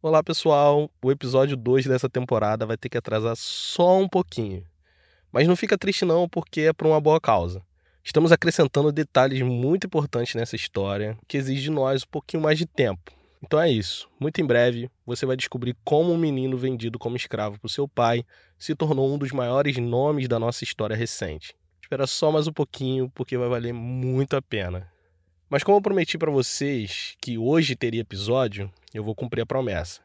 Olá, pessoal. O episódio 2 dessa temporada vai ter que atrasar só um pouquinho. Mas não fica triste não, porque é por uma boa causa. Estamos acrescentando detalhes muito importantes nessa história, que exige de nós um pouquinho mais de tempo. Então é isso. Muito em breve, você vai descobrir como um menino vendido como escravo por seu pai se tornou um dos maiores nomes da nossa história recente. Espera só mais um pouquinho, porque vai valer muito a pena. Mas como eu prometi para vocês que hoje teria episódio, eu vou cumprir a promessa.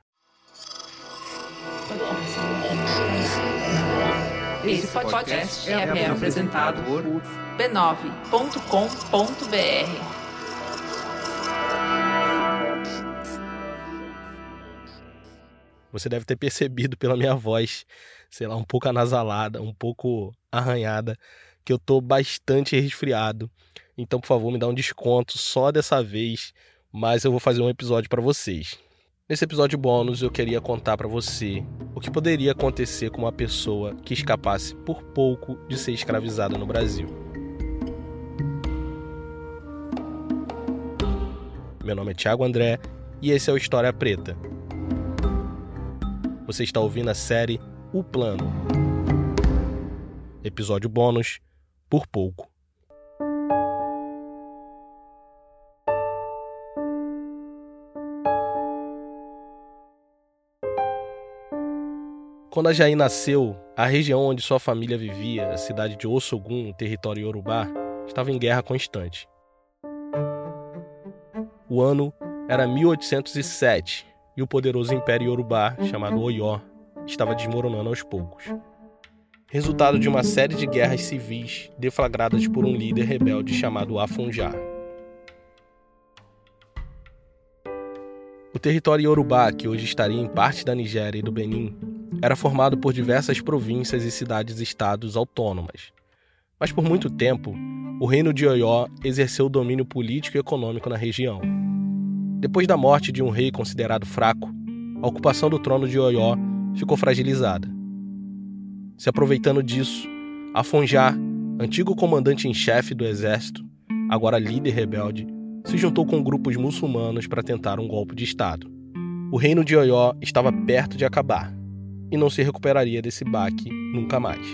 Esse podcast é, é apresentado por b9.com.br. Você deve ter percebido pela minha voz, sei lá, um pouco anasalada, um pouco arranhada, que eu tô bastante resfriado. Então, por favor, me dá um desconto só dessa vez, mas eu vou fazer um episódio para vocês. Nesse episódio bônus, eu queria contar para você o que poderia acontecer com uma pessoa que escapasse por pouco de ser escravizada no Brasil. Meu nome é Thiago André e esse é o História Preta. Você está ouvindo a série O Plano. Episódio bônus por pouco. Quando a Jair nasceu, a região onde sua família vivia, a cidade de Ossogun, território Yorubá, estava em guerra constante. O ano era 1807 e o poderoso Império Yorubá, chamado Oyo, estava desmoronando aos poucos. Resultado de uma série de guerras civis deflagradas por um líder rebelde chamado Afonjá. O território Yorubá, que hoje estaria em parte da Nigéria e do Benin, era formado por diversas províncias e cidades-estados autônomas. Mas por muito tempo, o reino de Oió exerceu domínio político e econômico na região. Depois da morte de um rei considerado fraco, a ocupação do trono de Oió ficou fragilizada. Se aproveitando disso, Afonjá, antigo comandante em chefe do exército, agora líder rebelde, se juntou com grupos muçulmanos para tentar um golpe de Estado. O reino de Oió estava perto de acabar e não se recuperaria desse baque nunca mais.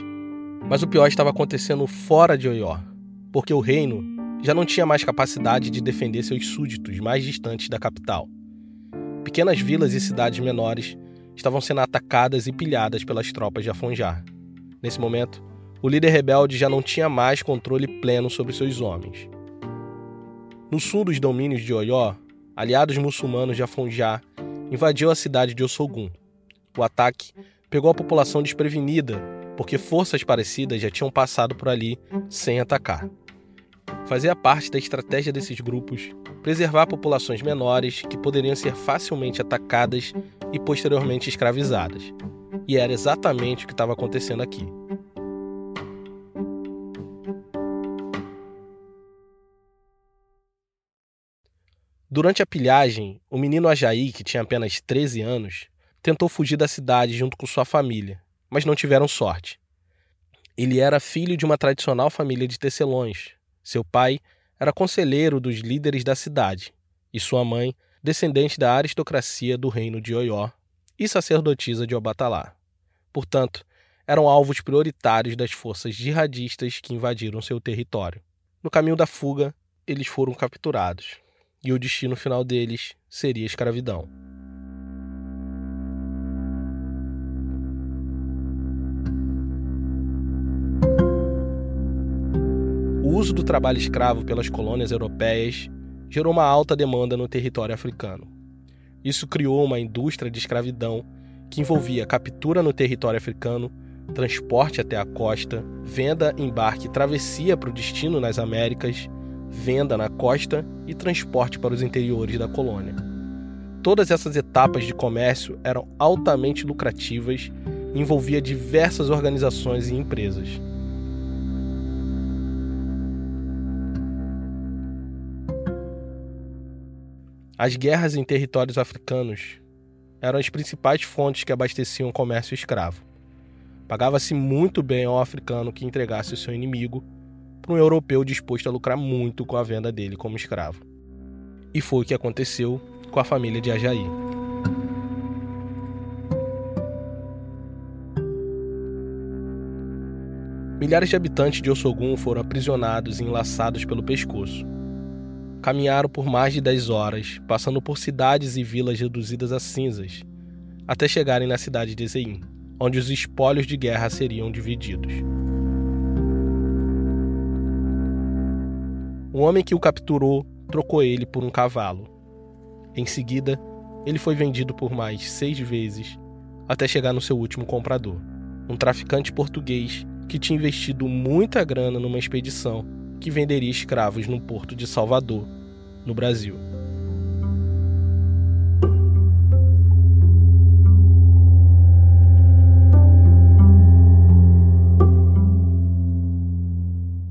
Mas o pior estava acontecendo fora de Oió, porque o reino já não tinha mais capacidade de defender seus súditos mais distantes da capital. Pequenas vilas e cidades menores estavam sendo atacadas e pilhadas pelas tropas de Afonjar. Nesse momento, o líder rebelde já não tinha mais controle pleno sobre seus homens. No sul dos domínios de Oió, aliados muçulmanos de Afonjar invadiu a cidade de Ossogun, o ataque pegou a população desprevenida, porque forças parecidas já tinham passado por ali sem atacar. Fazia parte da estratégia desses grupos preservar populações menores que poderiam ser facilmente atacadas e posteriormente escravizadas. E era exatamente o que estava acontecendo aqui. Durante a pilhagem, o menino Ajaí, que tinha apenas 13 anos, tentou fugir da cidade junto com sua família, mas não tiveram sorte. Ele era filho de uma tradicional família de tecelões. Seu pai era conselheiro dos líderes da cidade, e sua mãe, descendente da aristocracia do reino de Oió e sacerdotisa de Obatalá. Portanto, eram alvos prioritários das forças jihadistas que invadiram seu território. No caminho da fuga, eles foram capturados, e o destino final deles seria a escravidão. O uso do trabalho escravo pelas colônias europeias gerou uma alta demanda no território africano. Isso criou uma indústria de escravidão que envolvia captura no território africano, transporte até a costa, venda, embarque e travessia para o destino nas Américas, venda na costa e transporte para os interiores da colônia. Todas essas etapas de comércio eram altamente lucrativas e envolvia diversas organizações e empresas. As guerras em territórios africanos eram as principais fontes que abasteciam o comércio escravo. Pagava-se muito bem ao africano que entregasse o seu inimigo para um europeu disposto a lucrar muito com a venda dele como escravo. E foi o que aconteceu com a família de Ajaí. Milhares de habitantes de Ossogun foram aprisionados e enlaçados pelo pescoço. Caminharam por mais de 10 horas, passando por cidades e vilas reduzidas a cinzas, até chegarem na cidade de Zein, onde os espólios de guerra seriam divididos. O homem que o capturou trocou ele por um cavalo. Em seguida, ele foi vendido por mais seis vezes até chegar no seu último comprador, um traficante português que tinha investido muita grana numa expedição que venderia escravos no porto de Salvador, no Brasil.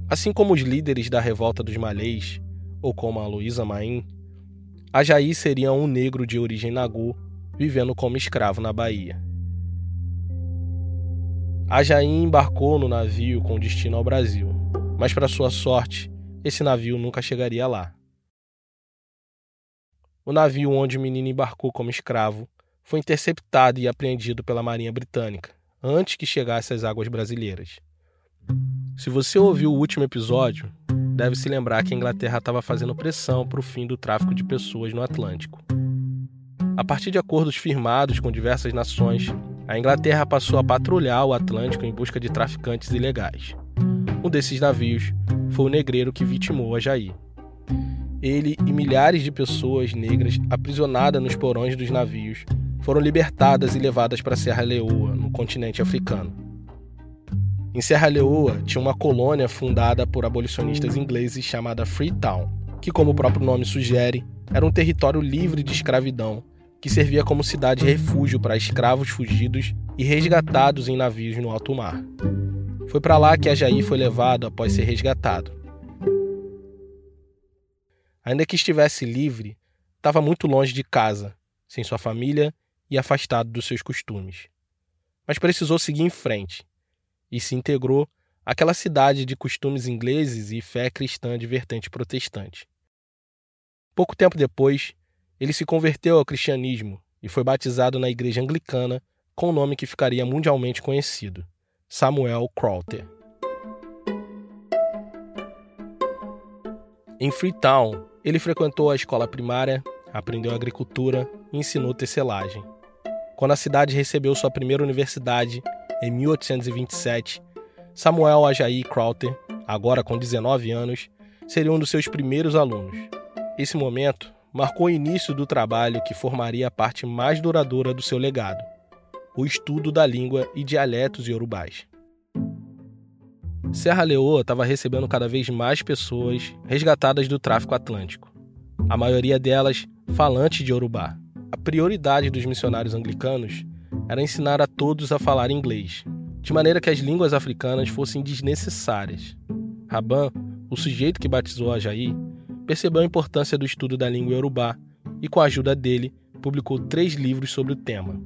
Assim como os líderes da revolta dos malês, ou como a Luísa Maim, Ajaí seria um negro de origem nagô, vivendo como escravo na Bahia. Ajaí embarcou no navio com destino ao Brasil, mas para sua sorte, esse navio nunca chegaria lá. O navio onde o menino embarcou como escravo foi interceptado e apreendido pela Marinha Britânica antes que chegasse às águas brasileiras. Se você ouviu o último episódio, deve se lembrar que a Inglaterra estava fazendo pressão para o fim do tráfico de pessoas no Atlântico. A partir de acordos firmados com diversas nações, a Inglaterra passou a patrulhar o Atlântico em busca de traficantes ilegais. Um desses navios foi o negreiro que vitimou a Jair. Ele e milhares de pessoas negras aprisionadas nos porões dos navios foram libertadas e levadas para Serra Leoa, no continente africano. Em Serra Leoa tinha uma colônia fundada por abolicionistas ingleses chamada Freetown, que, como o próprio nome sugere, era um território livre de escravidão que servia como cidade refúgio para escravos fugidos e resgatados em navios no alto mar. Foi para lá que Ajaí foi levado após ser resgatado. Ainda que estivesse livre, estava muito longe de casa, sem sua família e afastado dos seus costumes. Mas precisou seguir em frente e se integrou àquela cidade de costumes ingleses e fé cristã de vertente protestante. Pouco tempo depois, ele se converteu ao cristianismo e foi batizado na igreja anglicana com o nome que ficaria mundialmente conhecido, Samuel Crowther. Em Freetown, ele frequentou a escola primária, aprendeu agricultura e ensinou tecelagem. Quando a cidade recebeu sua primeira universidade, em 1827, Samuel Ajaí Crowther, agora com 19 anos, seria um dos seus primeiros alunos. Esse momento marcou o início do trabalho que formaria a parte mais duradoura do seu legado, o estudo da língua e dialetos iorubais. Serra Leoa estava recebendo cada vez mais pessoas resgatadas do tráfico atlântico, a maioria delas falantes de Yorubá. A prioridade dos missionários anglicanos era ensinar a todos a falar inglês, de maneira que as línguas africanas fossem desnecessárias. Raban, o sujeito que batizou a percebeu a importância do estudo da língua iorubá e, com a ajuda dele, publicou três livros sobre o tema.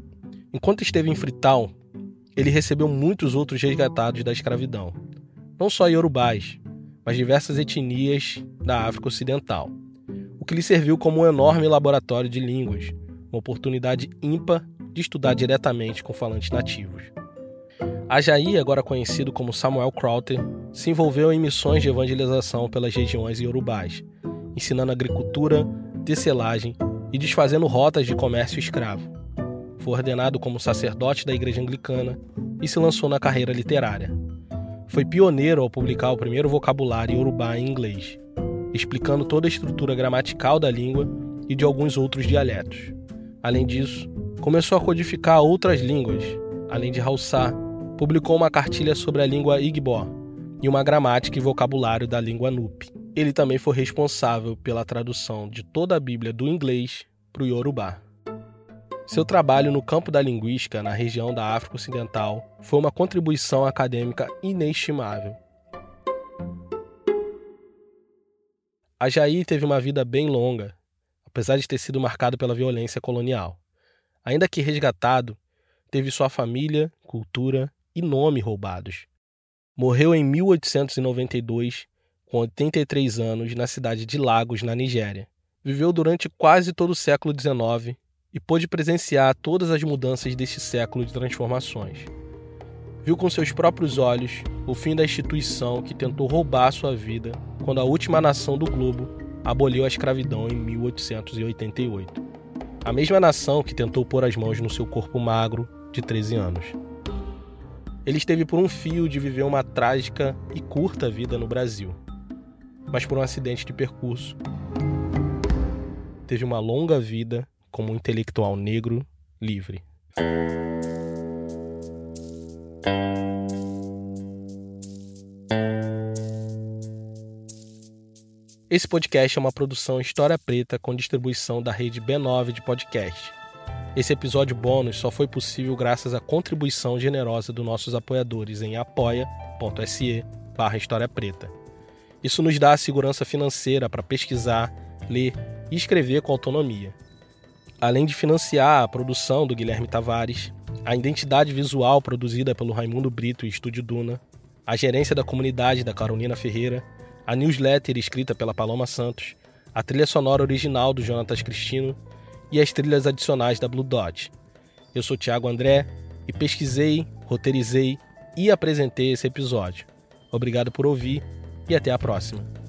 Enquanto esteve em Freetown, ele recebeu muitos outros resgatados da escravidão, não só iorubás, mas diversas etnias da África Ocidental, o que lhe serviu como um enorme laboratório de línguas, uma oportunidade ímpar de estudar diretamente com falantes nativos. Ajaí, agora conhecido como Samuel Crowther, se envolveu em missões de evangelização pelas regiões iorubás, ensinando agricultura, tecelagem e desfazendo rotas de comércio escravo. Foi ordenado como sacerdote da Igreja Anglicana e se lançou na carreira literária. Foi pioneiro ao publicar o primeiro vocabulário iorubá em inglês, explicando toda a estrutura gramatical da língua e de alguns outros dialetos. Além disso, começou a codificar outras línguas. Além de Hausa, publicou uma cartilha sobre a língua Igbo e uma gramática e vocabulário da língua Nupe. Ele também foi responsável pela tradução de toda a Bíblia do inglês para o Yorubá. Seu trabalho no campo da linguística na região da África Ocidental foi uma contribuição acadêmica inestimável. Ajaí teve uma vida bem longa, apesar de ter sido marcado pela violência colonial ainda que resgatado, teve sua família, cultura e nome roubados. Morreu em 1892, com 83 anos, na cidade de Lagos, na Nigéria. Viveu durante quase todo o século XIX e pôde presenciar todas as mudanças deste século de transformações. Viu com seus próprios olhos o fim da instituição que tentou roubar sua vida quando a última nação do globo aboliu a escravidão em 1888. A mesma nação que tentou pôr as mãos no seu corpo magro de 13 anos. Ele esteve por um fio de viver uma trágica e curta vida no Brasil, mas por um acidente de percurso. Teve uma longa vida como um intelectual negro livre. Esse podcast é uma produção História Preta com distribuição da rede B9 de podcast. Esse episódio bônus só foi possível graças à contribuição generosa dos nossos apoiadores em apoia.se barra História Preta. Isso nos dá a segurança financeira para pesquisar, ler e escrever com autonomia. Além de financiar a produção do Guilherme Tavares, a identidade visual produzida pelo Raimundo Brito e Estúdio Duna, a gerência da comunidade da Carolina Ferreira a newsletter escrita pela Paloma Santos, a trilha sonora original do Jonatas Cristino e as trilhas adicionais da Blue Dot. Eu sou Thiago André e pesquisei, roteirizei e apresentei esse episódio. Obrigado por ouvir e até a próxima.